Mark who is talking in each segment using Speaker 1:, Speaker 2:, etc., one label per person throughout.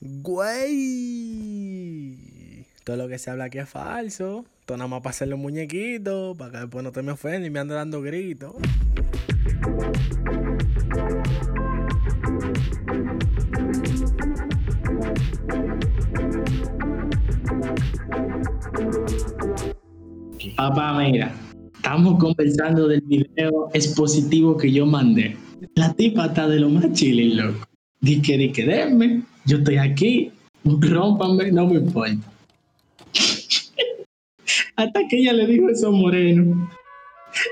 Speaker 1: Güey. Todo lo que se habla aquí es falso. Todo nada más para hacerle un muñequito, para que después no te me ofendas y me ande dando gritos.
Speaker 2: Papá, mira, estamos conversando del video expositivo que yo mandé. La tipa está de lo más chile, loco. Di que, di que denme, yo estoy aquí, rómpanme, no me importa. Hasta que ella le dijo eso Moreno.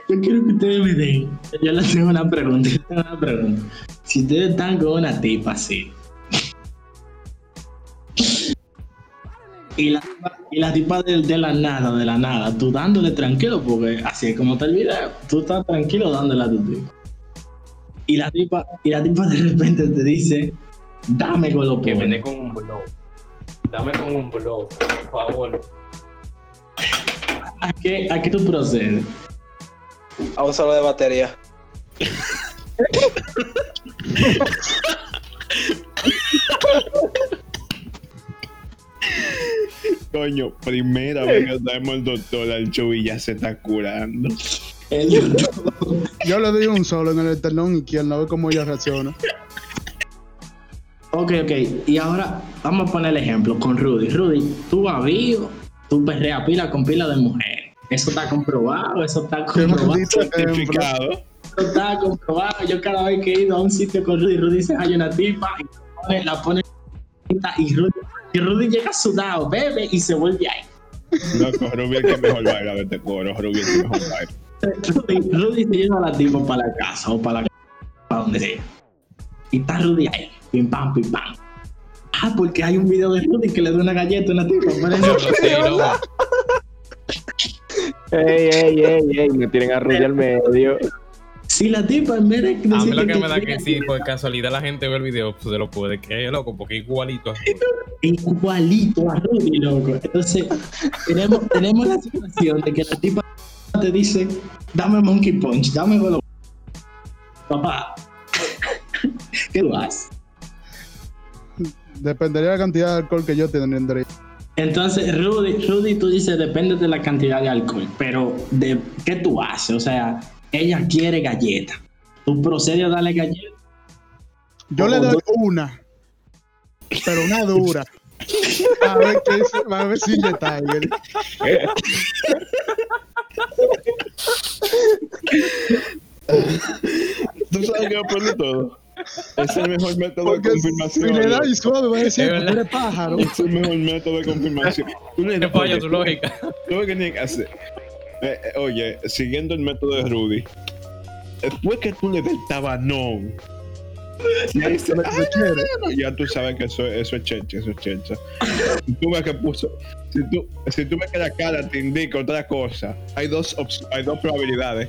Speaker 2: Yo quiero que ustedes me den. Yo les tengo una pregunta, yo tengo una pregunta. Si ustedes están con una tipa así, y la, y la tipa de, de la nada, de la nada, tú dándole tranquilo, porque así es como el video, tú estás tranquilo dándole a tu tipa. Y la tipa, y la tipa de repente te dice, dame con lo
Speaker 3: Que dé con un blog. Dame con un blog, por favor.
Speaker 2: ¿A qué, ¿A qué tú procedes?
Speaker 4: A un solo de batería.
Speaker 5: Coño, primera vez que traemos el doctor al show y ya se está curando.
Speaker 2: El-
Speaker 6: Yo le doy un solo en el esternón izquierdo a ver cómo ella reacciona.
Speaker 2: Ok, ok, y ahora vamos a poner el ejemplo con Rudy. Rudy, tú vivo, tú perreas pila con pila de mujer. Eso está comprobado, eso está comprobado.
Speaker 5: Certificado.
Speaker 2: Eso está comprobado. Yo cada vez que he ido a un sitio con Rudy, Rudy dice, hay una tipa, y la pone, la pone y Rudy, y Rudy llega sudado, bebe y se vuelve ahí.
Speaker 5: Loco, es el que mejor baila de este coro. Es el que mejor baila.
Speaker 2: Rudy, Rudy se lleva a la tipa para la casa o para la para donde sea. Y está Rudy ahí, pim pam, pim pam. Ah, porque hay un video de Rudy que le da una galleta a una tipa.
Speaker 7: Ey, ey, ey, ey, me tienen a Rudy al medio.
Speaker 2: Si la tipa en vez de
Speaker 3: A mí lo que
Speaker 2: que
Speaker 3: me da que si por casualidad la gente ve el video, pues se lo puede creer, loco, porque igualito a Rudy.
Speaker 2: igualito a Rudy, loco. Entonces, tenemos, tenemos la situación de que la tipa te dice, dame monkey punch, dame golo. Papá, ¿qué tú haces?
Speaker 6: Dependería de la cantidad de alcohol que yo tendría.
Speaker 2: Entonces, Rudy, Rudy, tú dices, depende de la cantidad de alcohol, pero ¿de qué tú haces? O sea, ella quiere galleta. Tú procedes a darle galleta.
Speaker 6: Yo le doy una, pero una dura. A ver qué dice, a ver si le Tiger.
Speaker 5: ¿Tú sabes qué es lo peor de todo? Es el mejor método
Speaker 6: Porque
Speaker 5: de
Speaker 6: si
Speaker 5: confirmación.
Speaker 6: le da y suave, va a decir,
Speaker 3: verdad.
Speaker 6: eres pájaro.
Speaker 5: Es el mejor método de confirmación. Tú le
Speaker 3: ¿Qué falla tu lógica?
Speaker 5: Tú lo que tienes que hacer. eh, eh, oye, siguiendo el método de Rudy. Después que tú le des el tabanón.
Speaker 6: que
Speaker 5: "Ah,
Speaker 6: se quiere.
Speaker 5: no", ya tú sabes que eso, eso es chencha, eso es chencha. Si tú ves que puso. Si tú, si tú ves que la cara te indica otra cosa, hay dos, hay dos probabilidades.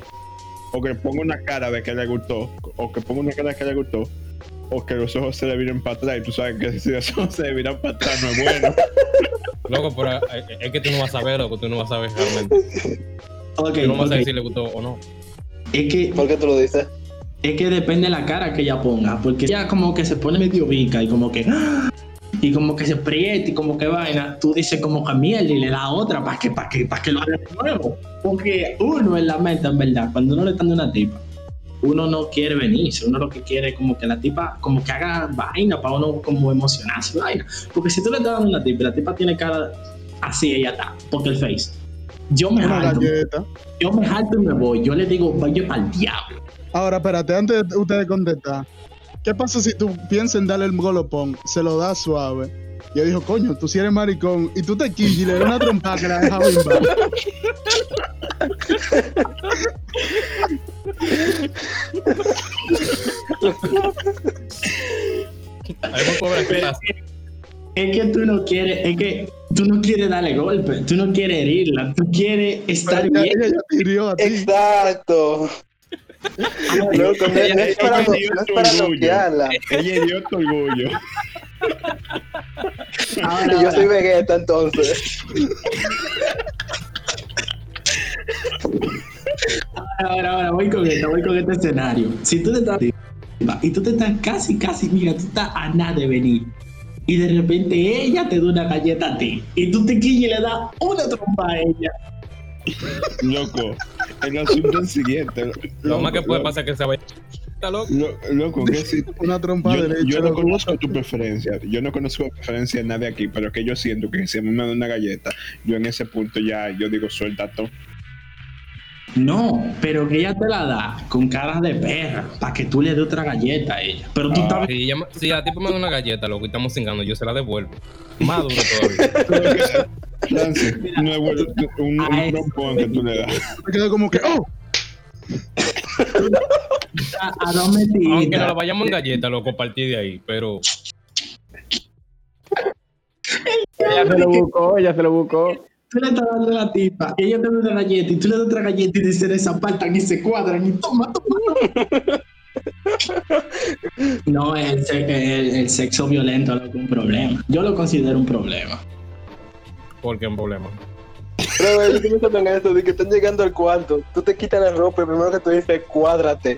Speaker 5: O que ponga una cara de que le gustó, o que ponga una cara de que le gustó, o que los ojos se le vienen para atrás. Y tú sabes que si los ojos se le viran para atrás no es bueno.
Speaker 3: Loco, pero eh, es que tú no vas a ver, loco, tú no vas a ver realmente.
Speaker 2: Ok,
Speaker 3: Tú no vas a ver si le gustó o no.
Speaker 2: Es que
Speaker 4: ¿Por qué tú lo dices?
Speaker 2: Es que depende de la cara que ella ponga, porque ella como que se pone medio vica y como que ¡ah! Y como que se prieta y como que vaina, tú dices como que mierda y le da otra para que para que para que lo haga de nuevo, porque uno en la mente en verdad, cuando uno le está dando una tipa, uno no quiere venirse, uno lo que quiere es como que la tipa como que haga vaina para uno como emocionarse vaina, porque si tú le estás dando una tipa, la tipa tiene cara así ella está, porque el face. Yo me
Speaker 6: Una
Speaker 2: jalto,
Speaker 6: galleta.
Speaker 2: yo me jalto y me voy, yo le digo, vaya para el diablo.
Speaker 6: Ahora, espérate, antes de ustedes contestar. ¿Qué pasa si tú piensas en darle el golopón, se lo das suave? Y yo dijo, coño, tú si eres maricón, y tú te quillas y le das una trompa que la deja
Speaker 3: pasa.
Speaker 2: Es que tú no quieres, es que tú no quieres darle golpe, tú no quieres herirla, tú quieres estar
Speaker 6: Pero
Speaker 2: bien.
Speaker 6: ella ya te hirió a ti.
Speaker 4: Exacto. Loco, no, no es para, no, no es para noquearla.
Speaker 5: Ella dio tu orgullo.
Speaker 2: Ahora,
Speaker 4: yo soy
Speaker 2: ahora,
Speaker 4: Vegeta entonces.
Speaker 2: ahora, ahora, voy con esto, voy con este escenario. Si tú te estás y tú te estás casi, casi, mira, tú estás a nada de venir. y de repente ella te da una galleta a ti y tú te quillas y le das una trompa a ella.
Speaker 5: Loco, el asunto es el siguiente.
Speaker 3: Lo más que puede
Speaker 5: loco,
Speaker 3: pasar es que se vaya. Está loco.
Speaker 5: lo- Loco, que si
Speaker 6: Una trompa
Speaker 5: yo,
Speaker 6: derecha.
Speaker 5: yo no
Speaker 6: loco.
Speaker 5: conozco tu preferencia, yo no conozco la preferencia de nadie aquí, pero que yo siento que si a mí me da una galleta, yo en ese punto ya, yo digo, suelta todo.
Speaker 2: No, pero que ella te la da con cara de perra para que tú le des otra galleta a ella. Pero tú estás
Speaker 3: Si, ella si a ti me da una galleta, loco, y estamos cingando, yo se la devuelvo. Más duro todavía.
Speaker 5: Francis, no bueno, un, un
Speaker 2: Ay.
Speaker 5: trompón que tú le das.
Speaker 6: Me quedo como que, oh,
Speaker 2: a, a.
Speaker 3: Aunque no la vayamos en galleta, loco, a partir de ahí, pero
Speaker 7: Ella se lo buscó, ella se lo buscó.
Speaker 2: Tú le estás dando la tipa, y ella te da una galleta y tú le das otra galleta y se desapartan y se cuadran y toma, toma. No, el, el- el sexo violento es un problema. Yo lo considero un problema.
Speaker 3: porque es un problema.
Speaker 4: Pero yo estoy pensando en eso, de que están llegando al cuarto, tú te quitas la ropa y primero que tú dices, cuádrate.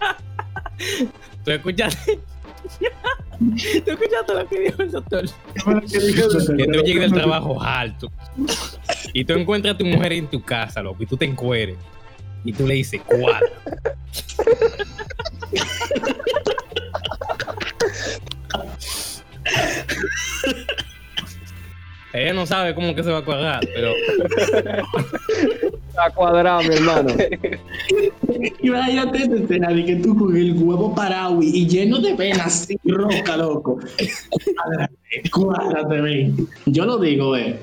Speaker 3: ¿Tú escuchaste? ¿Tú escuchaste lo que dijo el doctor? Que tú llegues del trabajo alto y tú encuentras a tu mujer en tu casa, loco, y tú te encueres y tú le dices cuadra. Ella no sabe cómo que se va a cuadrar, pero
Speaker 7: Está cuadrado, mi hermano.
Speaker 2: Imagínate esta escena de que tú con el huevo parado y, y lleno de venas y roca, loco. Cuádrate, cuádrate, ven. Yo lo digo, eh.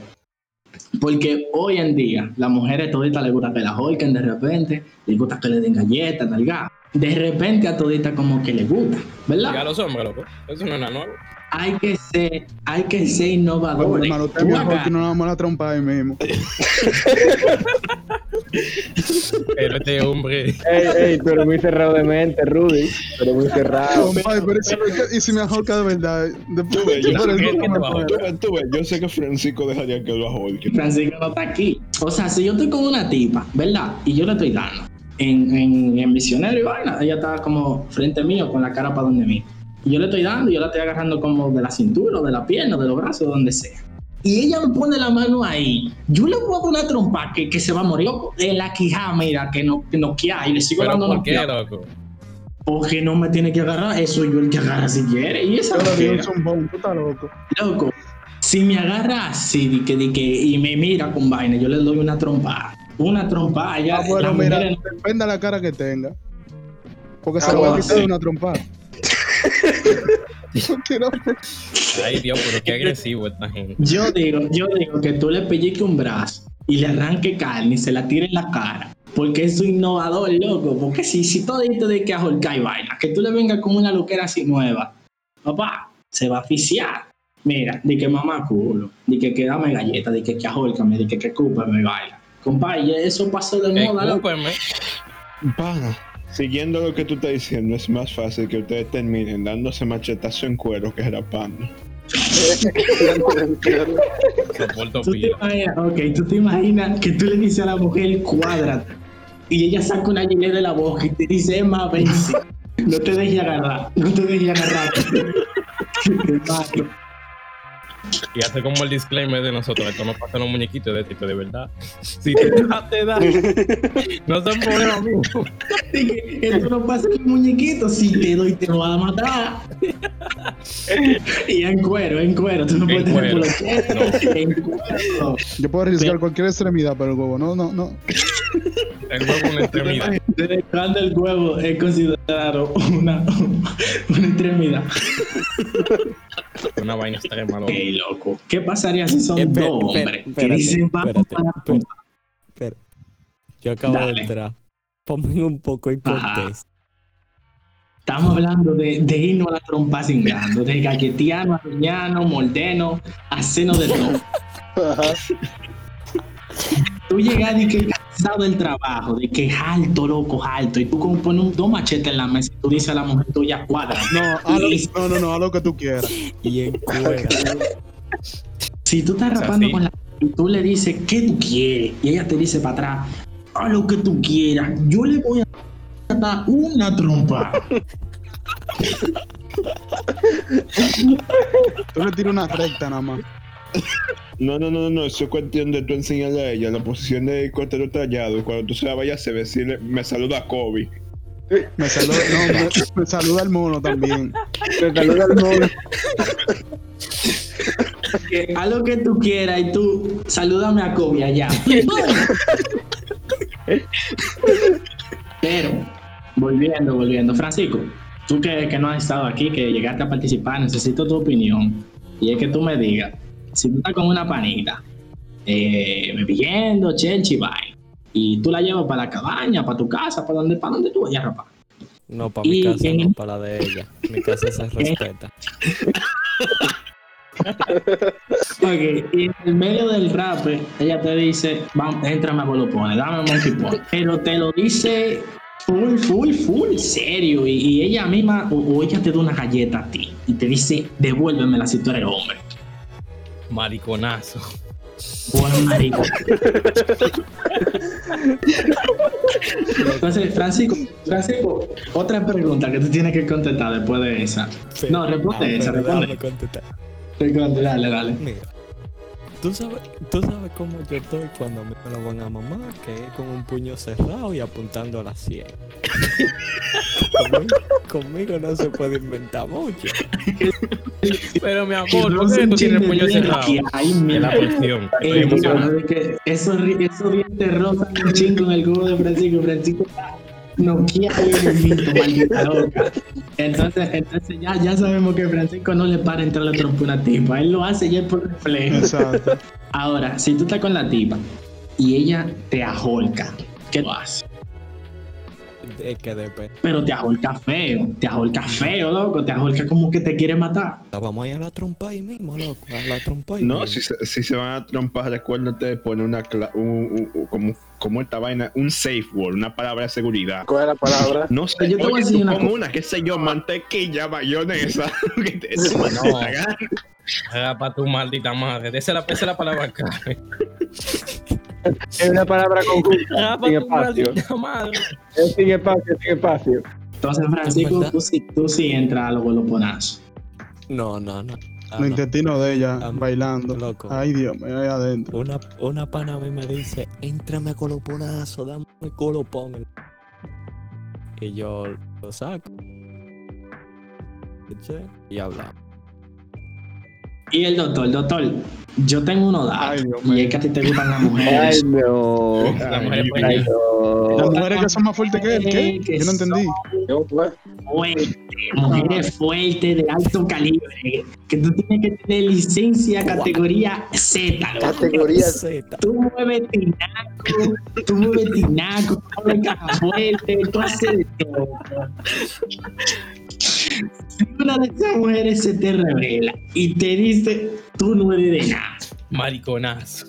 Speaker 2: Porque hoy en día, las mujeres toditas les gusta que las oigan de repente, les gusta que le den galletas, nalga. De repente a toditas como que les gusta,
Speaker 3: ya
Speaker 2: ¿verdad?
Speaker 3: los hombres, loco, eso no es nada nuevo.
Speaker 2: Hay que ser, hay que ser innovadores.
Speaker 6: hermano, usted mejor que no nos vamos a la trompa ahí mismo.
Speaker 3: Pero este hombre,
Speaker 7: Ey, ey, eres muy cerrado de mente, Rudy. Eres muy cerrado.
Speaker 6: Pero es que- y si me ahorca de verdad.
Speaker 5: Tú ves, yo,
Speaker 6: Por el
Speaker 3: ¿qué-
Speaker 6: grupo
Speaker 3: qué
Speaker 6: me
Speaker 3: te va a
Speaker 6: pone.
Speaker 5: tú ves, tú ves, yo sé que Francisco dejaría que lo ahorque.
Speaker 2: Francisco no está aquí. O sea, si yo estoy con una tipa, ¿verdad? Y yo le estoy dando en, en, en misionero y vaina, ella está como frente mío con la cara para donde mí. Y yo le estoy dando yo la estoy agarrando como de la cintura, o de la pierna, de los brazos, de donde sea. Y ella me pone la mano ahí. Yo le puedo dar una trompa que, que se va a morir loco, en la quijada, mira, que no, que no y le sigo
Speaker 3: pero
Speaker 2: dando
Speaker 3: ¿por qué, loco?
Speaker 2: O que no me tiene que agarrar, eso yo el que agarra si quiere. Y esa
Speaker 6: di un loco.
Speaker 2: Loco, si me agarra así di que, di que, y me mira con vaina, yo le doy una trompa. Una trompa. Ya,
Speaker 6: Ah, bueno,
Speaker 2: las
Speaker 6: mira,
Speaker 2: mujeres-
Speaker 6: depende de la cara que tenga. Porque
Speaker 4: Ah,
Speaker 6: se lo va a
Speaker 4: bueno,
Speaker 6: quitar
Speaker 2: sí.
Speaker 6: de una trompa. No quiero-
Speaker 3: Ay, Dios, pero qué agresivo esta gente.
Speaker 2: yo digo, yo digo que tú le pellique un brazo y le arranque carne y se la tire en la cara. Porque es un innovador, loco. Porque si, si todo esto de que ahorcar y vaina, que tú le vengas con una loquera así nueva, papá, se va a asfixiar. Mira, de que mamá culo, de que, que dame galleta, de que que ahorcame, de que que cúpame, baila. Compadre, eso pasó de moda, loco.
Speaker 3: Escúpeme.
Speaker 5: Pana, siguiendo lo que tú estás diciendo, es más fácil que ustedes terminen dándose machetazo en cuero que rapando.
Speaker 2: Tú te imaginas, ok, tú te imaginas que tú le dices a la mujer cuádrate y ella saca una gilet de la boca y te dice, Emma, ven, sí, no te dejes agarrar, no te dejes agarrar. Te mato.
Speaker 3: Y hace como el disclaimer de nosotros, esto no pasa en los muñequitos de tipo de verdad. Si te da, te da. No son problemas míos.
Speaker 2: Dije, Esto no pasa en el muñequito, si te doy te lo vas a matar. Y en cuero, en cuero, tú no
Speaker 3: En
Speaker 2: puedes tener
Speaker 3: cuero.
Speaker 2: polochero. En cuero.
Speaker 6: Yo puedo arriesgar cualquier extremidad, pero el huevo, no, no, no.
Speaker 3: El huevo una extremidad.
Speaker 2: ¿Desde cuándo el huevo es considerado una, una extremidad?
Speaker 3: Una vaina extrema, loco.
Speaker 2: Ey, loco. ¿Qué pasaría si son
Speaker 1: Espera,
Speaker 2: dos hombres que
Speaker 1: espérate,
Speaker 2: dicen.
Speaker 1: Yo acabo
Speaker 2: Dale.
Speaker 1: de entrar. Ponme un poco en contexto.
Speaker 2: Estamos hablando de, de irnos a la trompa cingando, de galetiano, arruñano, moldeno, a seno de todo. Tú llegas y que cansado del trabajo, de que es alto, loco, alto, y tú como pones un, dos machetes en la mesa y tú dices a la mujer tuya cuadra.
Speaker 6: No, lo, no, no, no, haz lo que tú quieras.
Speaker 1: Y en.
Speaker 2: Si tú estás rapando con la y tú le dices, ¿qué tú quieres? Y ella te dice para atrás, haz lo que tú quieras, yo le voy a dar una trompa.
Speaker 6: Tú le tiras una recta nada más.
Speaker 5: No, no, no, no, no, eso es cuestión de tú enseñarle a ella la posición de costero tallado y cuando tú se la vayas a decirle, me saluda Kobe.
Speaker 6: Me saluda, no, me, me saluda el mono también.
Speaker 7: Me saluda el mono.
Speaker 2: Haz lo que tú quieras y tú salúdame a Kobe allá. Pero, volviendo, volviendo, Francisco, tú que, que no has estado aquí, que llegaste a participar, necesito tu opinión. Y es que tú me digas, si tú estás con una panita, eh, bebiendo, chelchi, bye, y tú la llevas para la cabaña, para tu casa, para donde, para donde tú vayas, rapaz.
Speaker 8: No, para mi casa,
Speaker 2: en-
Speaker 8: no para la de ella. Mi casa se respeta.
Speaker 2: Ok, y en el medio del rap, ella te dice, vamos, entrame a Golopone, dame Monkey Pone. Pero te lo dice full, full, full serio. Y, y ella misma, o, o ella te da una galleta a ti y te dice, devuélvemela si tú eres hombre.
Speaker 3: Mariconazo.
Speaker 2: Buen marico. Entonces, Francisco, Francisco, otra pregunta que tú tienes que contestar después de esa. No, responde
Speaker 8: Ah,
Speaker 2: esa, responde. Responde, dale, dale.
Speaker 8: Mira, ¿tú sabes, tú sabes cómo yo estoy cuando me lo van a mamá, que es con un puño cerrado y apuntando a la 100. conmigo, conmigo no se puede inventar mucho.
Speaker 3: Pero mi amor,
Speaker 2: Que
Speaker 3: ¿por
Speaker 2: no se
Speaker 3: tienes el puño cerrado?
Speaker 2: que hay,
Speaker 3: Es
Speaker 2: mira.
Speaker 3: la.
Speaker 2: Eh,
Speaker 3: Estoy emocionado.
Speaker 2: mira, de que eso, eso dientes rozan un chingo en el cubo de Francisco. Francisco noqueado y bonito, maldita loca. Entonces, entonces ya, ya sabemos que Francisco no le para entrar la trompa a una tipa. Él lo hace ya por reflejo.
Speaker 6: Exacto.
Speaker 2: Ahora, si tú estás con la tipa y ella te ajolca, ¿qué tú haces?
Speaker 8: Es que depende.
Speaker 2: Pero te ajolca feo, te ajolca feo, loco, te ajolca como que te quiere matar.
Speaker 8: Vamos a ir a la trompa ahí mismo, loco. A la trompa ahí
Speaker 5: No,
Speaker 8: mismo.
Speaker 5: si se, si se van a trompar, recuérdate de poner una, cla- un- un- un- como, como esta vaina, un safe word, una palabra de seguridad.
Speaker 4: ¿Cuál es la palabra?
Speaker 5: No sé,
Speaker 2: Yo te voy a decir una cosa.
Speaker 5: una, qué sé yo, mantequilla, mayonesa, que te
Speaker 3: No.
Speaker 5: te haga-
Speaker 3: Haga para tu maldita madre. Esa es la, esa es la palabra acá.
Speaker 7: Es una palabra conjunta,
Speaker 3: Haga
Speaker 7: sin espacio.
Speaker 3: madre.
Speaker 7: Es sin espacio, sin espacio.
Speaker 2: Entonces, Francisco,
Speaker 8: verdad.
Speaker 2: tú sí, tú sí entras a los goloponazos.
Speaker 8: No, no, no. Ah,
Speaker 6: Los
Speaker 8: no.
Speaker 6: intestinos de ella
Speaker 8: Ah,
Speaker 6: bailando.
Speaker 8: loco.
Speaker 6: Ay, Dios mío, ahí adentro.
Speaker 8: Una, una pana a mí me dice, entrame coloponazo, dame colopón. Y yo lo saco. Y hablamos.
Speaker 2: Y el doctor, doctor, yo tengo uno datos.
Speaker 6: Ay, Dios
Speaker 2: y
Speaker 6: mío.
Speaker 2: es que a ti te gustan las
Speaker 7: Ay,
Speaker 2: mujeres.
Speaker 7: no.
Speaker 3: La mujer es
Speaker 7: Ay, no.
Speaker 6: Las mujeres que son más fuertes que él, ¿qué? Yo no entendí.
Speaker 4: Yo, pues,
Speaker 2: Fuertes, mujeres fuertes, de alto calibre. Que tú tienes que tener licencia categoría Z.
Speaker 4: categoría
Speaker 8: Z.
Speaker 2: Tú mueves tinaco, tú mueves tinaco, tú mueves caja fuerte, tú haces de todo. Si una de esas mujeres se te revela y te dice, tú no eres de nada.
Speaker 3: Mariconazo.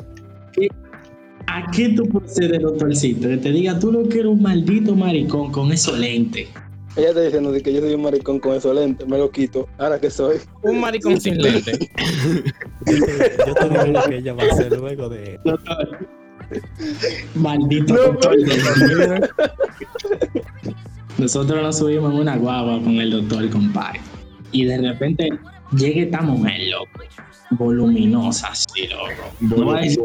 Speaker 2: ¿A qué tú procedes, doctorcito? Que te diga, tú no que eres un maldito maricón con esos lentes.
Speaker 4: ella está diciendo de que yo soy un maricón con esos lentes, me lo quito. Ahora que soy.
Speaker 3: Un maricón sin lente.
Speaker 8: Yo te, lo que ella va a hacer luego de.
Speaker 2: Doctor. Maldito
Speaker 4: No,
Speaker 2: doctor. Nosotros nos subimos en una guagua con el doctor, compadre. Y de repente llega esta mujer, loco. Voluminosa, así, loco. No voy a decir,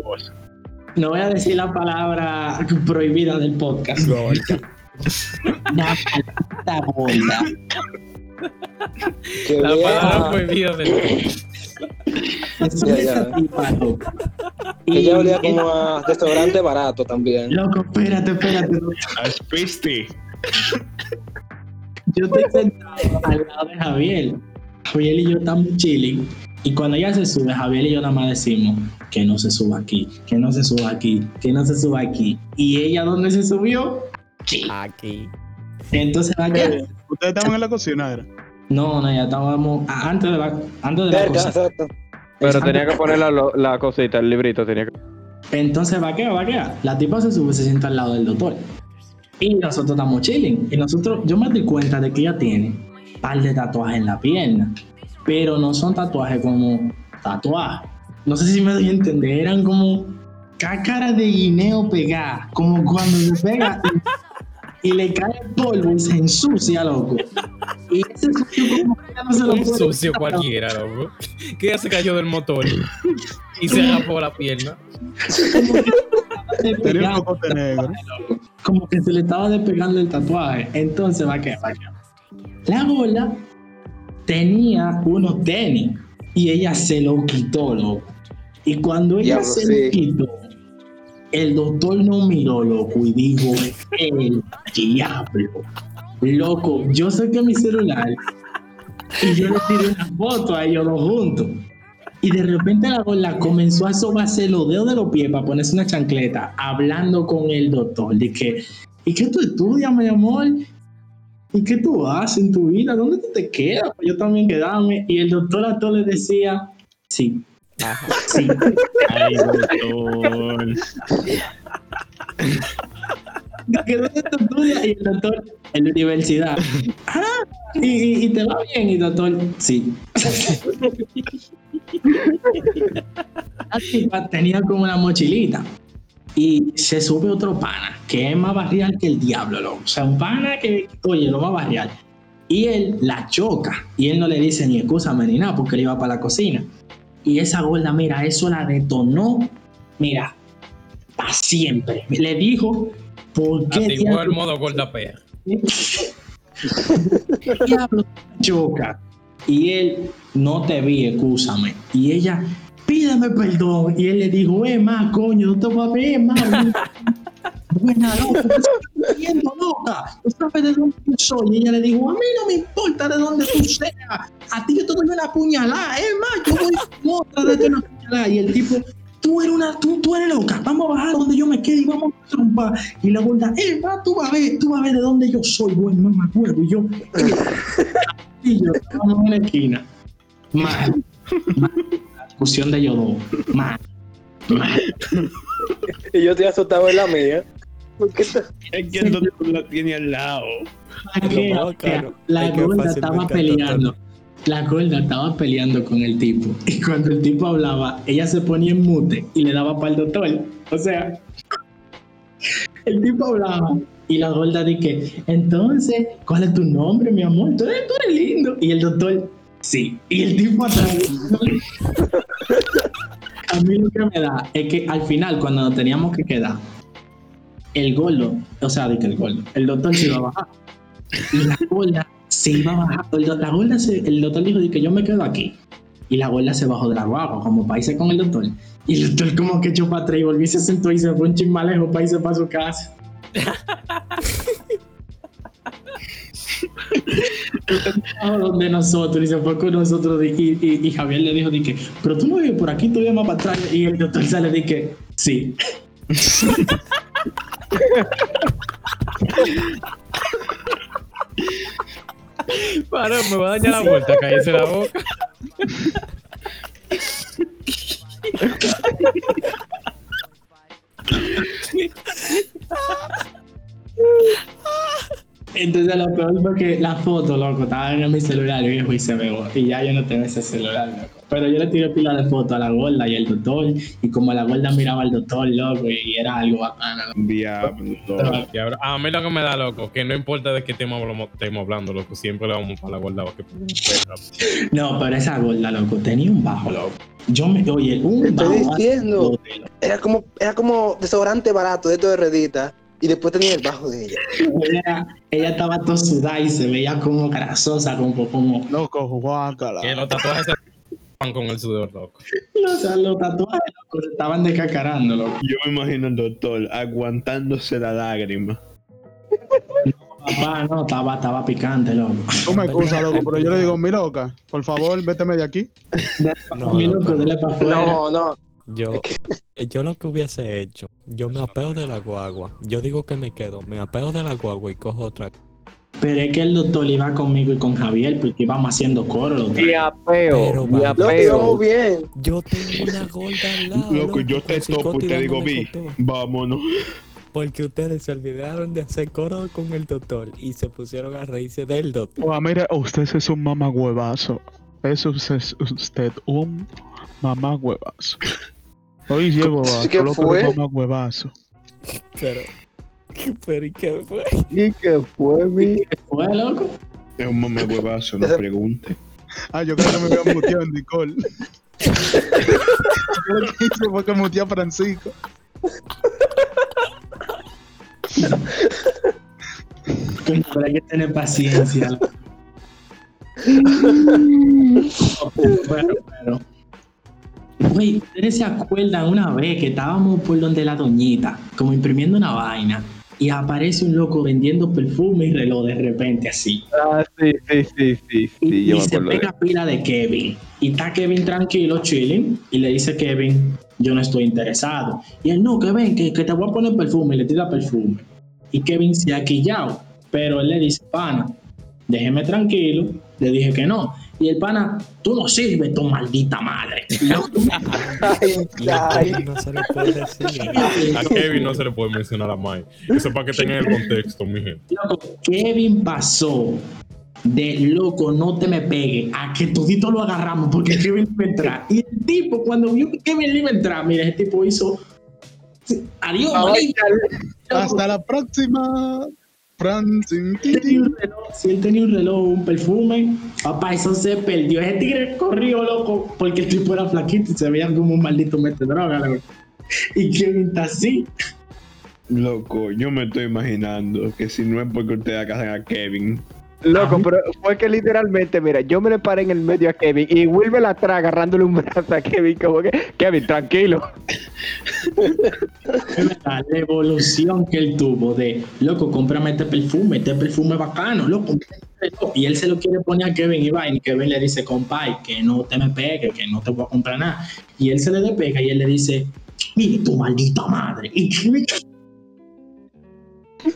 Speaker 2: no voy a decir la palabra prohibida del podcast. Una palabra gorda.
Speaker 3: La palabra prohibida del
Speaker 2: Es
Speaker 4: Ya, ya. que ella olía
Speaker 2: Y-
Speaker 4: como a restaurante barato también.
Speaker 2: Loco, espérate, espérate.
Speaker 5: A.
Speaker 2: Yo estoy sentado al lado de Javier. Javier y yo estamos chilling. Y cuando ella se sube, Javier y yo nada más decimos que no se suba aquí, que no se suba aquí, que no se suba aquí. ¿Y ella dónde se subió? Aquí.
Speaker 8: Aquí.
Speaker 2: Entonces va a quedar.
Speaker 6: Ustedes estaban en la cocina, ¿era?
Speaker 2: No, no, ya estábamos antes de la, antes de la
Speaker 4: exacto.
Speaker 7: Pero tenía que poner la, la cosita, el librito, tenía que.
Speaker 2: Entonces va a quedar, va a quedar. La tipa se sube, se sienta al lado del doctor. Y nosotros estamos chilling. Y nosotros, yo me doy cuenta de que ella tiene un par de tatuajes en la pierna. Pero no son tatuajes como tatuajes. No sé si me doy a entender. Eran como cácara de guineo pegada. Como cuando se pega y, y le cae polvo y se ensucia, loco. Y ese sucio como que ya no se lo puede
Speaker 3: sucio
Speaker 2: quitar,
Speaker 3: cualquiera, loco. Que ya se cayó del motor y se rapó la pierna.
Speaker 6: Tenía un cocote negro.
Speaker 2: Como que se le estaba despegando el tatuaje. Entonces, va que, va que. La gorda tenía unos tenis y ella se lo quitó, loco. Y cuando ella
Speaker 4: Diablo,
Speaker 2: se
Speaker 4: sí.
Speaker 2: lo quitó, el doctor no miró, loco, y dijo, el diablo. Loco, yo saqué mi celular y yo le tiré una foto a ellos dos juntos. Y de repente la gorda comenzó a sobarse los dedos de los pies para ponerse una chancleta, hablando con el doctor. De que, ¿y qué tú estudias, mi amor? ¿Y qué tú haces en tu vida? ¿Dónde tú te quedas? Pues yo también quedarme. Y el doctor a todo le decía, sí, sí.
Speaker 5: Ay, doctor.
Speaker 2: ¿Que ¿Dónde tú estudias? Y el doctor, en la universidad. Ah, y, te va bien, y doctor, sí. Tipa tenía como una mochilita. Y se sube otro pana, que es más barrial que el diablo, loco. O sea, un pana que, oye, lo más barrial. Y él la choca. Y él no le dice ni excúsame ni nada, porque él iba para la cocina. Y esa gorda, mira, eso la detonó. Mira, para siempre. Le dijo, ¿por qué
Speaker 3: Activó el modo gorda pea.
Speaker 2: diablo choca? Y él, no te vi, excúsame. Y ella, pídeme perdón. Y él le dijo, eh, más, coño, no te voy a ver, más. Buena, loca, ¿qué estás haciendo, loca? ¿Tú sabes de dónde yo soy? Y ella le dijo, a mí no me importa de dónde tú seas. A ti yo te doy una puñalada. Es más, yo voy con otra de una puñalada. Y el tipo, tú eres una, tú, tú eres loca. Vamos a bajar donde yo me quede y vamos a trompar. Y la gorda, eh, va, tú vas a ver, tú vas a ver de dónde yo soy, buen mamá huevo. Y yo, eh, y yo, vamos en la esquina. Mal. Mal. La discusión de ellos dos. Mal. Mal.
Speaker 4: Y yo estoy asustado en la mía. ¿Por qué está-
Speaker 5: Es que el doctor la tiene al lado.
Speaker 2: La que- la gorda estaba peleando. La gorda estaba peleando con el tipo. Y cuando el tipo hablaba, ella se ponía en mute y le daba para el doctor. O sea, el tipo hablaba y la gorda dije, entonces, ¿cuál es tu nombre, mi amor? Tú eres, tú eres lindo. Y el doctor, sí. Y el tipo atrás. A mí lo que me da es que al final, cuando nos teníamos que quedar, el gordo, o sea, que el gordo, el doctor se iba a bajar. Y la gorda se iba a bajar. El, do- la gorda se- el doctor dijo que yo me quedo aquí. Y la gorda se bajó de la guagua, como para irse con el doctor. Y el doctor como que echó para atrás y volvió y se sentó y se fue un lejos para irse para su casa. Donde nosotros y se fue con nosotros y, y- Javier le dijo que, pero tú no vives por aquí, tú vives más para atrás y el doctor sale de que, sí.
Speaker 3: Para, me va a dañar la vuelta, cállese la boca.
Speaker 2: Entonces lo peor fue que la foto, loco, estaba en mi celular viejo y se me borró. Y ya yo no tengo ese celular, loco. Pero yo le tiré pila de fotos a la gorda y al doctor. Y como la gorda miraba al doctor, loco, y era algo bacano.
Speaker 5: Diablo.
Speaker 3: Y ahora, a mí lo que me da loco, que no importa de qué tema estemos hablando, loco, siempre le vamos para la gorda que
Speaker 2: No, pero esa gorda, loco, tenía un bajo, loco. Yo me, oye, un
Speaker 4: Te estoy
Speaker 2: bajo.
Speaker 4: diciendo. Era como, era como desodorante barato de todo de redita. Y después tenía el bajo de ella.
Speaker 2: Ella, ella estaba toda sudada y se veía como grasosa, como, como,
Speaker 6: Loco, guácala.
Speaker 3: Que los tatuajes van con el sudor, loco.
Speaker 2: o sea, los tatuajes, loco, se estaban descacarando, loco.
Speaker 5: Yo me imagino al doctor aguantándose la lágrima.
Speaker 2: Papá, no, estaba, estaba picante, loco.
Speaker 6: Tú me excusas, loco, pero yo le digo, mi loca, por favor, véteme de aquí.
Speaker 8: No,
Speaker 2: Mi
Speaker 8: loco,
Speaker 2: loco, dele para afuera.
Speaker 4: No, no.
Speaker 8: Yo, yo lo que hubiese hecho, yo me apeo de la guagua. Yo digo que me quedo, me apeo de la guagua y cojo otra.
Speaker 2: Pero es que el doctor iba conmigo y con Javier porque íbamos haciendo coro. tres.
Speaker 7: Y apeo,
Speaker 8: Pero,
Speaker 7: y.
Speaker 4: Loco,
Speaker 7: apeo.
Speaker 4: bien.
Speaker 8: Yo tengo una gorda al lado.
Speaker 5: Loco, yo te topo y te digo, vi, vámonos.
Speaker 8: Porque ustedes se olvidaron de hacer coro con el doctor y se pusieron a reírse del doctor.
Speaker 6: Oh, mire, usted es un mamagüevazo. Eso es usted un mamagüevazo. Hoy llego a
Speaker 4: ¿Qué
Speaker 6: colocar
Speaker 4: fue?
Speaker 6: un mamagüevazo.
Speaker 8: Pero Pero ¿y qué fue?
Speaker 7: ¿Y qué fue, mi?
Speaker 2: ¿Fue, loco?
Speaker 5: Es un mame huevazo, no pregunte.
Speaker 6: Ah, yo creo que me había muteado en Nicole. Yo lo que hice fue que muteé a Francisco.
Speaker 2: Pero hay que tener paciencia. loco. Bueno, pero. Güey, ¿ustedes se acuerdan una vez que estábamos por donde la doñita, como imprimiendo una vaina, y aparece un loco vendiendo perfume y reloj de repente así?
Speaker 7: Ah, sí, sí, sí, sí,
Speaker 2: Y,
Speaker 7: sí, yo
Speaker 2: y se
Speaker 7: de
Speaker 2: pega pila de Kevin. Y está Kevin tranquilo, chilling. Y le dice Kevin, yo no estoy interesado. Y él, no, Kevin, que, que te voy a poner perfume. Y le tira perfume. Y Kevin se ha quillado. Pero él le dice, pana, déjeme tranquilo. Le dije que no. Y el pana, tú no sirves, tu maldita madre.
Speaker 4: Ay, ay.
Speaker 8: No se lo puede decir.
Speaker 3: A Kevin no se le puede mencionar a Mike. Eso es para que tengan el contexto, mi gente.
Speaker 2: Loco, Kevin pasó de loco, no te me pegue, a que todito lo agarramos porque Kevin iba a entrar. Y el tipo, cuando vio que Kevin iba a entrar, mira, ese tipo hizo. Adiós.
Speaker 6: Hasta la próxima. Francis.
Speaker 2: Si él tenía un reloj, si él tenía un reloj, un perfume, papá, eso se perdió. Ese tigre corrió loco porque el tipo era flaquito y se veía como un maldito mete droga. loco. Y Kevin está así.
Speaker 5: Loco, yo me estoy imaginando que si no es porque ustedes acasan a Kevin,
Speaker 7: Loco, pero fue que literalmente, mira, yo me le paré en el medio a Kevin y Will la atrás agarrándole un brazo a Kevin, como que, Kevin, tranquilo.
Speaker 2: La evolución que él tuvo de, loco, cómprame este perfume, este perfume bacano, loco. Y él se lo quiere poner a Kevin y va, y Kevin le dice, compay, que no te me pegue, que no te voy a comprar nada. Y él se le despega y él le dice, mire tu maldita madre. Y Kevin,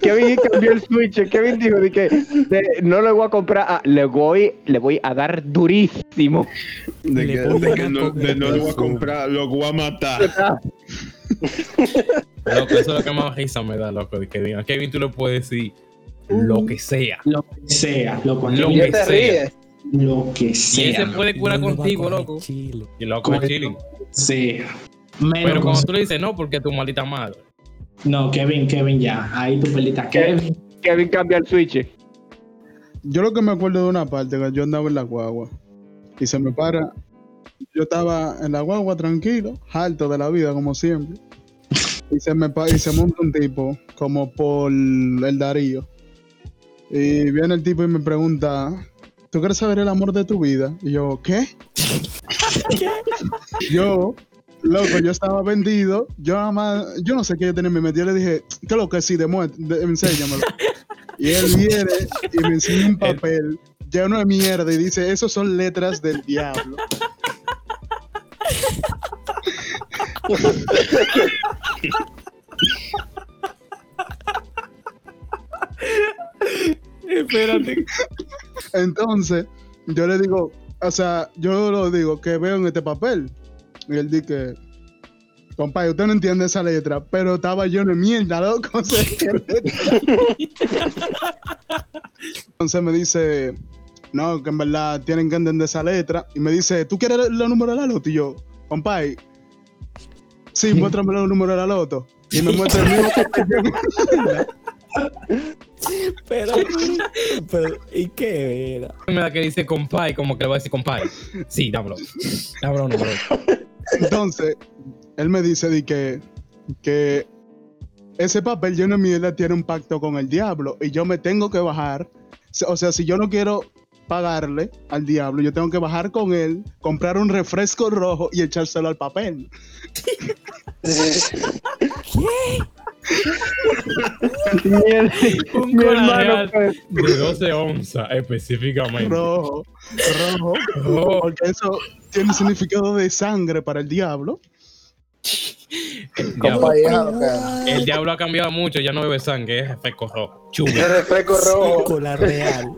Speaker 7: Kevin cambió el switch. Kevin dijo de que de- no le voy a comprar, a- le voy, le voy a dar durísimo.
Speaker 5: de que, de no, de no lo voy a comprar, lo voy a matar.
Speaker 3: Loco, eso es lo que más risa me da, loco, de que digan, Kevin, tú le puedes decir lo que sea.
Speaker 2: lo que sea, loco,
Speaker 3: Lo que
Speaker 4: ¿Qué te
Speaker 3: sea.
Speaker 4: ríes?
Speaker 2: lo que
Speaker 3: Y él
Speaker 2: sea,
Speaker 3: se puede curar
Speaker 8: No
Speaker 3: contigo, loco.
Speaker 8: chile.
Speaker 3: Y loco, chilling.
Speaker 2: sea. Menos
Speaker 3: Pero cuando tú le dices no, porque tu maldita madre.
Speaker 2: No, Kevin, Kevin, ya. Ahí tú perdiste a Kevin.
Speaker 7: Kevin cambia el switch.
Speaker 6: Yo lo que me acuerdo de una parte que yo andaba en la guagua y se me para. Yo estaba en la guagua tranquilo, harto de la vida como siempre. Y se me pa- y se monta un tipo como por el Darío. Y viene el tipo y me pregunta, ¿tú quieres saber el amor de tu vida? Y yo, ¿qué? yo, loco, yo estaba vendido. Yo nada más, yo no sé qué yo tenía en mi mente. Yo le dije, ¿qué es lo que sí? Demuestra, enséñamelo. Y él viene y me enseña un papel lleno de mierda y dice, esos son letras del diablo.
Speaker 3: Espérate.
Speaker 6: Entonces, yo le digo, o sea, yo lo digo, que veo en este papel. Y él dice, compadre, usted no entiende esa letra, pero estaba yo en mierda, loco. Entonces me dice, no, que en verdad tienen que entender esa letra. Y me dice, ¿tú quieres los números de la loto? Y yo, compadre, sí, muéstrame los números de la loto. Y me muestra el mismo.
Speaker 8: Pero, pero, ¿y qué era?
Speaker 3: Me da que dice compay, como que le va a decir compay. Sí, dámelo. Dámelo, número.
Speaker 6: Entonces, él me dice de que, que ese papel lleno de mierda tiene un pacto con el diablo y yo me tengo que bajar. O sea, si yo no quiero pagarle al diablo, yo tengo que bajar con él, comprar un refresco rojo y echárselo al papel.
Speaker 7: Mierda.
Speaker 3: Un
Speaker 7: Mi hermano,
Speaker 3: real
Speaker 7: pues,
Speaker 3: de 12 onzas, específicamente.
Speaker 6: Rojo, rojo,
Speaker 3: Oh,
Speaker 6: porque eso tiene significado de sangre para el diablo.
Speaker 3: el, diablo, el diablo ha cambiado mucho, ya no bebe sangre, es refresco rojo. Chulo.
Speaker 4: El refresco rojo.
Speaker 8: Cola real.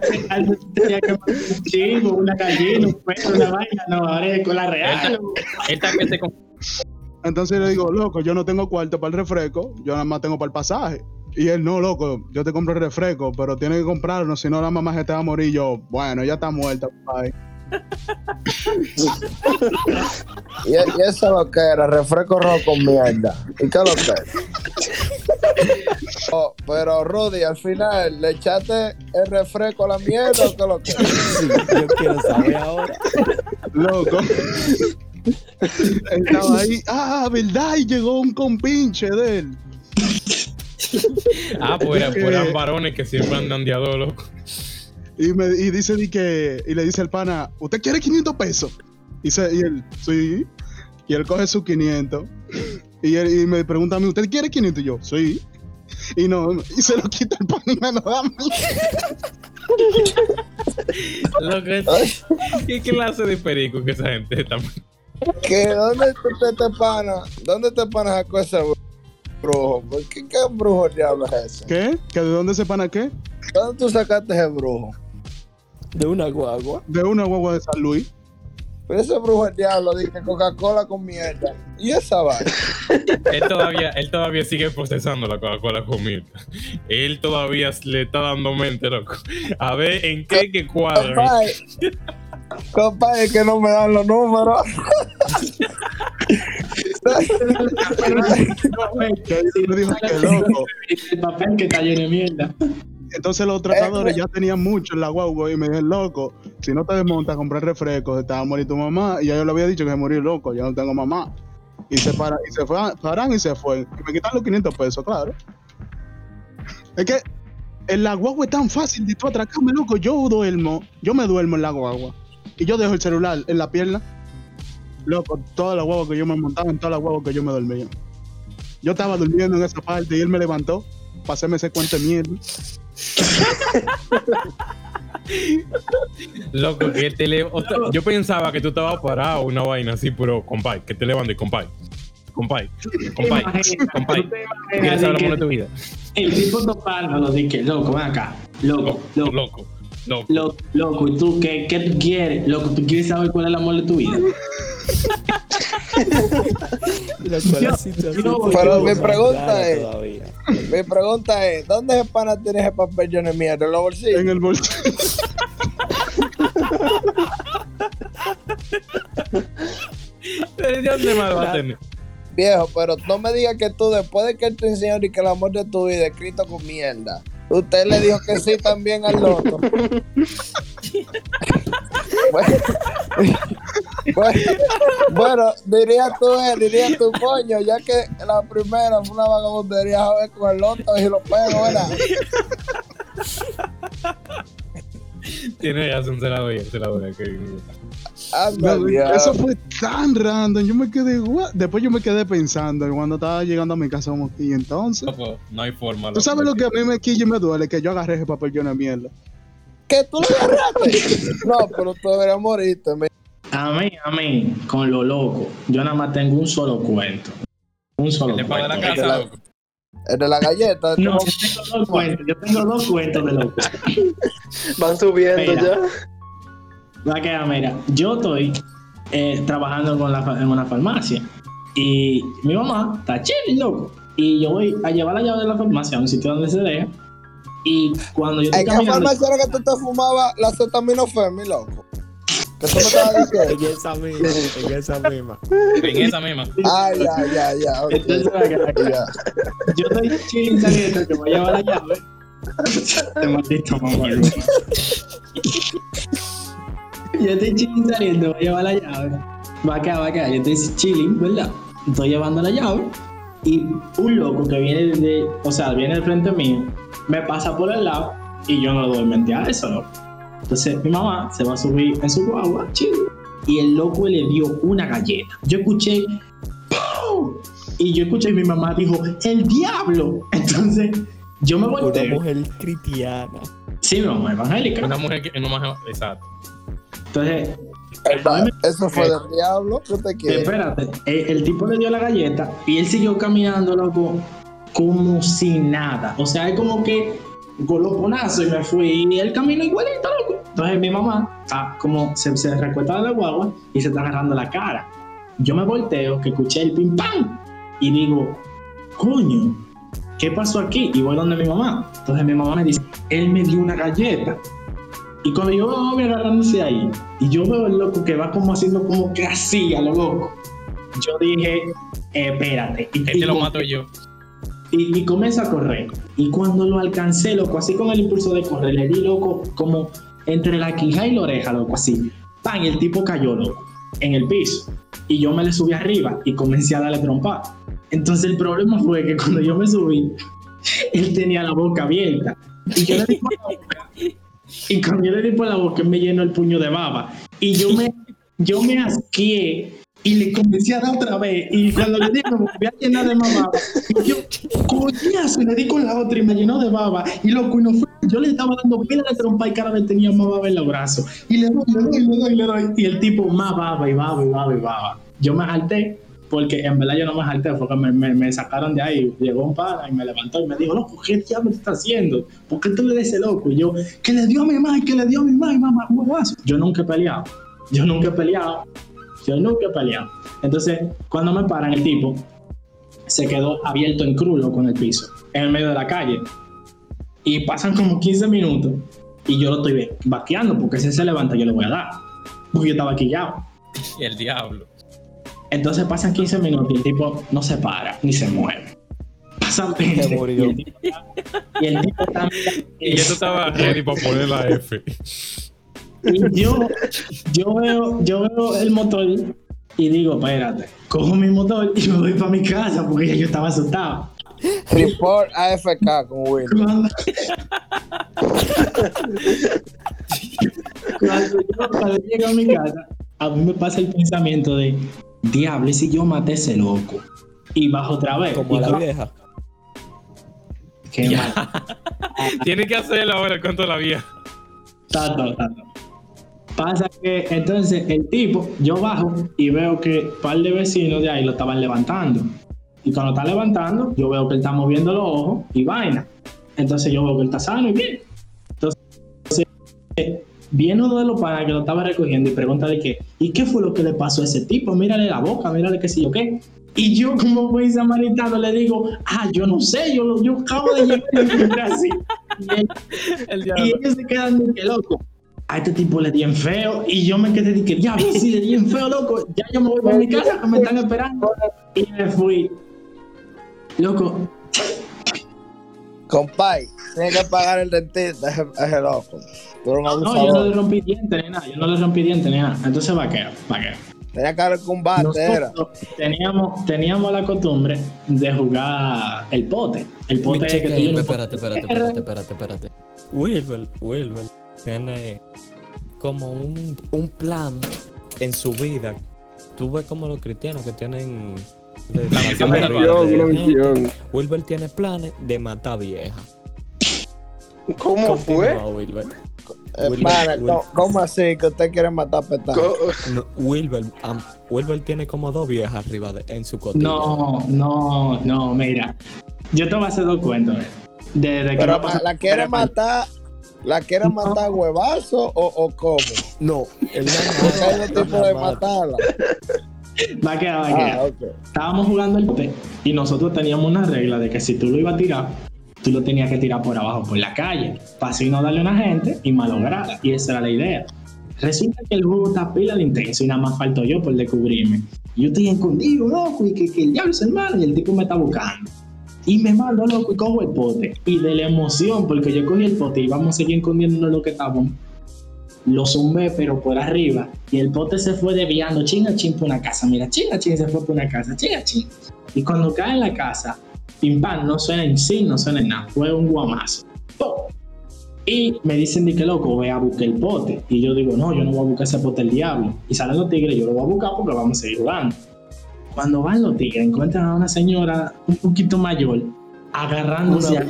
Speaker 2: Tenía que un chivo, una gallina, un perro, una vaina. No, ahora es con la
Speaker 3: Él
Speaker 2: real.
Speaker 3: él que se con-
Speaker 6: Entonces le digo, loco, yo no tengo cuarto para el refresco, yo nada más tengo para el pasaje. Y él, no, loco, yo te compro el refresco, pero tienes que comprarlo, si no la mamá se te va a morir. Y yo, bueno, ya está muerta, bye.
Speaker 4: Y, y eso es lo que era, refresco rojo con mierda. ¿Y qué es lo que es?
Speaker 9: Oh, pero Rudy, al final, ¿le echaste el refresco a la mierda o qué lo que?
Speaker 8: Sí, yo quiero saber ahora.
Speaker 6: Loco. Estaba ahí. Ah, ¿verdad? Y llegó un compinche de él.
Speaker 3: Ah, pues,
Speaker 6: Es que-
Speaker 3: pues eran varones que siempre andan de a dos, loco.
Speaker 6: Y, me, y dice di que, y le dice al pana, ¿usted quiere 500 pesos? Y, se- y él, sí. Y él coge sus 500. Y, él, y me pregunta a mí, ¿usted quiere 500? Y yo, sí. Y no, y se lo quita el pan y me lo da a mí.
Speaker 3: Loco, ¿Qué clase de perico que esa gente está?
Speaker 9: ¿Qué? ¿Dónde te, te, te pana? ¿Dónde te pana sacó ese brujo? ¿Por ¿Qué, ¿Qué brujo diablo es ese?
Speaker 6: ¿Qué? ¿Que de dónde se pana qué?
Speaker 9: ¿Dónde tú sacaste ese brujo?
Speaker 8: De una guagua.
Speaker 6: De una guagua de San Luis.
Speaker 9: Pero ese brujo diablo dice Coca-Cola con mierda. ¿Y esa va?
Speaker 3: Él todavía, él todavía sigue procesando la Coca-Cola con Mirta. Él todavía le está dando mente, loco. A ver en qué que cuadra.
Speaker 9: Compadre, compadre, que no me dan los números.
Speaker 6: Que él me dijo que loco.
Speaker 2: El papel que está lleno de mierda.
Speaker 6: Entonces los tratadores ya tenían mucho en la guagua y me dijeron, loco, si no te desmontas, comprar refrescos, te va a morir tu mamá. Y ya yo le había dicho que se morir loco, ya no tengo mamá. Y se para, y se fue, paran y se fue. Y me quitan los 500 pesos, claro. Es que en la guagua es tan fácil de tú atracarme, loco. Yo duermo, yo me duermo en la guagua. Y yo dejo el celular en la pierna. Loco, toda la guagua que yo me montaba, en toda la guagua que yo me dormía. Yo estaba durmiendo en esa parte y él me levantó para hacerme ese cuento de mierda.
Speaker 3: Loco, que te le... o sea, Yo pensaba que tú estabas parado, una vaina así, pero compay, que te levantes, compay. Compay, compay, compay. ¿Qué quieres amor de tu vida?
Speaker 2: El tipo topándolo, dije, loco, ven acá. Loco,
Speaker 3: Loco,
Speaker 2: loco,
Speaker 3: loco, loco.
Speaker 2: ¿Y tú qué, qué tú quieres? Loco, ¿tú quieres saber cuál es el amor de tu vida? Yo-
Speaker 9: pero mi pregunta es-
Speaker 8: todavía.
Speaker 9: Mi pregunta es, ¿dónde ese pana tiene ese papel lleno de mierda? ¿En los bolsillos?
Speaker 6: En el bolsillo.
Speaker 3: ¿De dónde más va a tener?
Speaker 9: Viejo, pero no me digas que tú, después de que él te enseñó y que el amor de tu vida es escrito con mierda, usted le dijo que sí también al loco. bueno, bueno, diría tú, eh, diría tu coño, ya que la primera fue una vagabundería a ver con el loto y lo pego, ¿verdad?
Speaker 3: Tiene razón, se la doy, se la doy. que-
Speaker 6: No, eso fue tan random. Yo me quedé, "What?". Después yo me quedé pensando y cuando estaba llegando a mi casa, como, y entonces.
Speaker 3: Loco, no hay forma.
Speaker 6: ¿Tú sabes lo que a mí me quilla y me duele? Que yo agarré ese papel lleno de mierda.
Speaker 9: ¿Que tú lo agarraste? No, pero tú deberías morirte,
Speaker 2: A mí, a mí, con lo loco, yo nada más tengo un solo cuento. Un solo
Speaker 3: ¿Te paga la
Speaker 2: cuento.
Speaker 3: casa, loco?
Speaker 9: el de la galleta.
Speaker 2: No, yo tengo dos cuentos. Yo tengo dos cuentos de loco.
Speaker 4: Van subiendo
Speaker 2: Mira.
Speaker 4: ya.
Speaker 2: Va a quedar, mira, yo estoy eh, trabajando con la fa- en una farmacia y mi mamá está chile, loco. Y yo voy a llevar la llave de la farmacia a un sitio donde se deja. Y cuando yo estoy
Speaker 9: ¿En qué farmacia era que tú te fumabas la acetaminofén, mi loco? ¿Qué tú me estabas diciendo?
Speaker 8: En esa misma, en esa misma.
Speaker 3: En esa misma.
Speaker 9: Ah, ya, ya, ya. ok.
Speaker 2: entonces.
Speaker 9: Ya.
Speaker 2: yo estoy chilling saliendo que voy a llevar la llave. Este maldito mamá. Yo estoy chilling saliendo, voy a llevar la llave. Va a quedar, va a quedar. Yo estoy chilling, ¿verdad? Estoy llevando la llave. Y un loco que viene de, o sea, viene del frente mío, me pasa por el lado y yo no le doy mente a eso, loco. Entonces mi mamá se va a subir en su guagua, chill. Y el loco le dio una galleta. Yo escuché ¡pum! Y yo escuché y mi mamá dijo, ¡el diablo! Entonces, yo me
Speaker 8: Una
Speaker 2: volteo.
Speaker 8: mujer cristiana.
Speaker 2: Sí, mi mamá evangélica.
Speaker 3: Una mujer que no más. Exacto.
Speaker 2: Entonces.
Speaker 9: Eso fue del diablo. ¿Qué te quieres?
Speaker 2: espérate, el, el tipo le dio la galleta y él siguió caminando, loco, como si nada. O sea, es como que goloponazo y me fui y él caminó igualito, loco. Entonces mi mamá ah, como se, se recuesta de la guagua y se está agarrando la cara. Yo me volteo, que escuché el pim pam y digo, coño, ¿qué pasó aquí? Y voy donde mi mamá. Entonces mi mamá me dice, él me dio una galleta. Y cuando yo veo a mi agarrándose ahí, y yo veo el loco que va como haciendo como que así a lo loco, yo dije, espérate. Y,
Speaker 3: Este
Speaker 2: y
Speaker 3: lo mato yo.
Speaker 2: Y, y comienzo a correr. Y cuando lo alcancé, loco, así con el impulso de correr, le di, loco, como entre la quija y la oreja, loco, así. ¡Pam! Y el tipo cayó, loco, en el piso. Y yo me le subí arriba y comencé a darle trompa. Entonces el problema fue que cuando yo me subí, él tenía la boca abierta. Y yo le di por la boca. Y cuando yo le di por la boca, me llenó el puño de baba. Y yo me, yo me asqué y le comencé a dar otra vez. Y cuando le di, me volví a llenar de baba. Yo, coñazo, le di con la otra y me llenó de baba. Y y no fue. Yo le estaba dando pila de trompa y cada vez tenía más baba en los brazos. Y le doy, le doy, le doy, le doy. Y el tipo, más baba y baba y baba y baba. Yo me salté porque en verdad yo no me salté, porque me, me, sacaron de ahí. Llegó un pana y me levantó y me dijo, loco, ¿qué diablo está haciendo? ¿Por qué tú le des ese loco? Y yo, que le dio a mi mamá, que le dio a mi mamá, mamá. Yo nunca he peleado. Yo nunca he peleado. Yo nunca he peleado. Entonces, cuando me paran, el tipo se quedó abierto en crudo con el piso, en el medio de la calle. Y pasan como 15 minutos y yo lo estoy vaqueando porque si se levanta yo le voy a dar. Porque yo estaba quillado.
Speaker 3: El diablo.
Speaker 2: Entonces pasan 15 minutos y el tipo no se para ni se mueve. Pasan 20
Speaker 8: Se murió.
Speaker 2: y el tipo, también.
Speaker 3: Y yo estaba ready para poner la F.
Speaker 2: Y yo, yo, veo, yo veo el motor y digo, espérate, cojo mi motor y me voy para mi casa porque ya yo estaba asustado.
Speaker 9: Report AFK con Will.
Speaker 2: Cuando, cuando yo, cuando llego a mi casa, a mí me pasa el pensamiento de, diablo, ¿y si yo maté a ese loco? Y bajo otra vez.
Speaker 8: Como a la vieja.
Speaker 2: Qué mal.
Speaker 3: Tiene que hacerlo ahora el cuento de la vieja.
Speaker 2: Tato, tato. Pasa que entonces el tipo, yo bajo y veo que un par de vecinos de ahí lo estaban levantando. Y cuando está levantando, yo veo que él está moviendo los ojos y vaina. Entonces yo veo que él está sano y bien. Entonces, viene uno de los panas que lo estaba recogiendo y pregunta de qué, ¿y qué fue lo que le pasó a ese tipo? Mírale la boca, mírale qué sé yo qué. Y yo como buen samaritano le digo, ah, yo no sé, yo, lo- yo acabo de llegar encontré así. Y él-
Speaker 3: El
Speaker 2: y ellos se quedan de que loco. A este tipo le di en feo y yo me quedé de que diablo, si le di en feo, loco, ya yo me voy para mi casa que me están esperando. Y me fui. Loco,
Speaker 9: Compay, tienes que pagar el dentista loco. Tú eres un
Speaker 2: no, yo no le rompí dientes ni nada, yo no le rompí dientes ni nada. Entonces va que, va que.
Speaker 9: Tenía que haber combate, era.
Speaker 2: Nosotros teníamos, teníamos la costumbre de jugar el pote. El pote es que tú un
Speaker 8: espérate,
Speaker 2: pote.
Speaker 8: espérate, espérate, espérate, espérate. Wilber, Wilber tiene como un, un plan en su vida. Tú ves como los cristianos que tienen de-
Speaker 3: La misión
Speaker 7: Una misión.
Speaker 8: Wilber tiene planes de matar viejas.
Speaker 4: ¿Cómo fue?
Speaker 8: Continúa, Wilber. Wilber,
Speaker 9: ¿cómo, cómo así que usted quiere matar?
Speaker 4: Co-
Speaker 8: no, Wilber, Wilber tiene como dos viejas arriba de- en su cotilla.
Speaker 2: No, no, no, mira. Yo te voy a hacer dos cuentos. eh. De, de que
Speaker 9: Pero la quiere matar, la quiere
Speaker 2: No.
Speaker 9: matar a huevazo o, o cómo?
Speaker 8: No, no
Speaker 9: tipos de
Speaker 8: mata.
Speaker 9: matarla.
Speaker 2: Va a quedar, va a quedar.
Speaker 9: Ah.
Speaker 2: Estábamos jugando el pote y nosotros teníamos una regla de que si tú lo ibas a tirar, tú lo tenías que tirar por abajo, por la calle, para así no darle a una gente y malograrla. Y esa era la idea. Resulta que el juego está pila de intenso y nada más falto yo por descubrirme. Yo estoy escondido, loco, y que, que el diablo es hermano, y el tipo me está buscando. Y me mando, loco, y cojo el pote. Y de la emoción, porque yo cogí el pote y vamos a seguir escondiendo lo que estábamos. Lo zumbé, pero por arriba. Y el pote se fue desviando, chinga chin por una casa. Mira, chinga chin se fue por una casa, chinga chin. Y cuando cae en la casa, pim pam, no suena en sí, no suena en nada. Fue un guamazo. ¡Pum! Y me dicen de que loco, ve a buscar el pote. Y yo digo, no, yo no voy a buscar ese pote del diablo. Y salen los tigres, yo lo voy a buscar porque vamos a seguir jugando. Cuando van los tigres, encuentran a una señora un poquito mayor, agarrándose, a-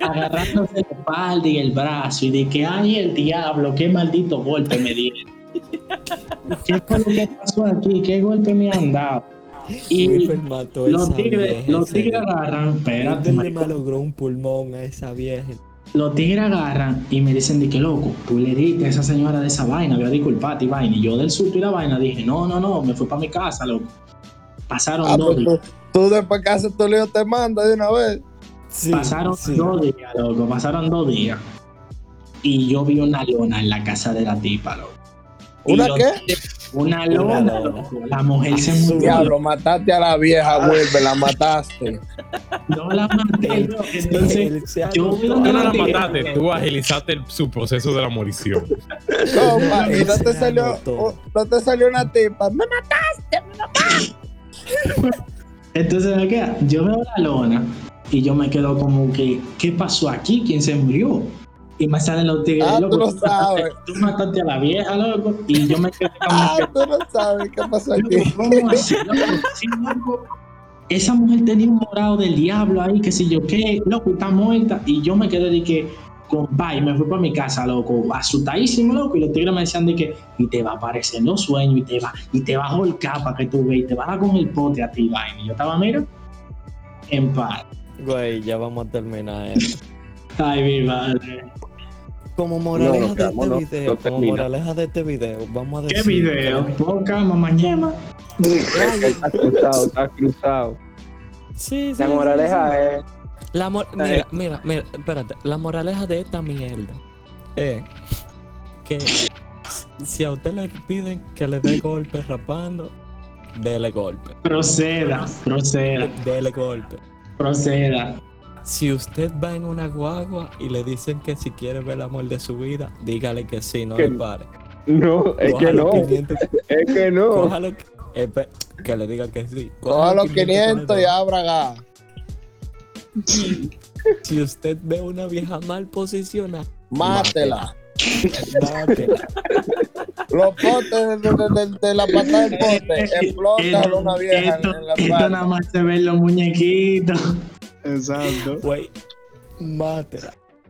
Speaker 2: agarrándose la espalda y el brazo. Y de que, ay, el diablo, qué maldito golpe me dieron. ¿Qué fue lo que pasó aquí? ¿Qué golpe me han dado? Y
Speaker 8: Wilber mató
Speaker 2: los tigres, los tigres agarran, espérate,
Speaker 8: le malogró un pulmón a esa vieja.
Speaker 2: los tigres agarran y me dicen de que loco, tú le diste a esa señora de esa vaina, voy a disculparte y vaina. Y yo del susto y la vaina dije, no, no, no, me fui para mi casa, loco. Pasaron
Speaker 9: Ah,
Speaker 2: dos
Speaker 9: pues
Speaker 2: días.
Speaker 9: Tú, después que haces tu lío te manda de una vez.
Speaker 8: Sí,
Speaker 2: pasaron
Speaker 8: sí.
Speaker 2: dos días, loco, pasaron dos días. Y yo vi una lona en la casa de la tipa, loco.
Speaker 9: ¿Una qué?
Speaker 2: Una lona,
Speaker 8: lona.
Speaker 2: loco. La mujer se murió.
Speaker 9: Diablo, mataste a la vieja, Wilber, la mataste.
Speaker 2: No la maté. Entonces, yo
Speaker 3: no
Speaker 2: la
Speaker 3: mataste, tú agilizaste el- su proceso de la morición.
Speaker 9: Compa, y no te salió, no te salió una tipa. Me mataste.
Speaker 2: Entonces, ¿qué? yo veo la lona y yo me quedo como que, ¿qué pasó aquí? ¿Quién se murió? Y me salen los tigres,
Speaker 9: Ah, tú
Speaker 2: loco,
Speaker 9: lo
Speaker 2: mataste-
Speaker 9: sabes.
Speaker 2: tú mataste a la vieja, loco. Y yo me quedé como
Speaker 9: Ah,
Speaker 2: que,
Speaker 9: tú no sabes qué pasó aquí.
Speaker 2: ¿cómo así, loco? Esa mujer tenía un morado del diablo ahí, que sé yo qué, loco, está muerta. Y yo me quedé de que, compa, y me fui para mi casa, loco, asustadísimo, loco. Y los tigres me decían de que, y te va a aparecer los sueños, y te va, y te va a holcar para que tú veas, y te va a dar con el pote a ti, vaina. Y yo estaba, mira, en paz.
Speaker 8: Güey, ya vamos a terminar esto.
Speaker 2: Ay, mi madre.
Speaker 8: Como moraleja
Speaker 7: No,
Speaker 8: de este
Speaker 7: no,
Speaker 8: video,
Speaker 7: no
Speaker 8: como moraleja de este video, vamos a
Speaker 2: ¿Qué
Speaker 8: decir.
Speaker 2: video? Poca, mamá ñema.
Speaker 7: Está cruzado, está cruzado.
Speaker 8: Sí, sí.
Speaker 7: La
Speaker 8: sí,
Speaker 7: moraleja
Speaker 8: sí.
Speaker 7: es.
Speaker 8: La mor-
Speaker 7: Eh.
Speaker 8: mira, mira, mira, espérate. La moraleja de esta mierda es que si a usted le piden que le dé golpe rapando, dele golpe.
Speaker 2: Proceda, proceda,
Speaker 8: Dele golpe.
Speaker 2: proceda.
Speaker 8: Si usted va en una guagua y le dicen que si quiere ver el amor de su vida, dígale que sí, no
Speaker 7: Que-
Speaker 8: le pare.
Speaker 7: No, es que no.
Speaker 8: 500
Speaker 7: Es que no.
Speaker 8: espe- que le diga que sí.
Speaker 9: Coja los 500
Speaker 8: que le
Speaker 9: y abra
Speaker 8: Si usted ve una vieja mal posicionada,
Speaker 9: Mátela.
Speaker 8: mátela.
Speaker 9: Los potes de, de- de- de la patada del pote. Explota a una vieja
Speaker 2: esto,
Speaker 9: en, la
Speaker 2: esto nada más se ven los muñequitos.
Speaker 6: Exacto.
Speaker 8: Güey, mátela.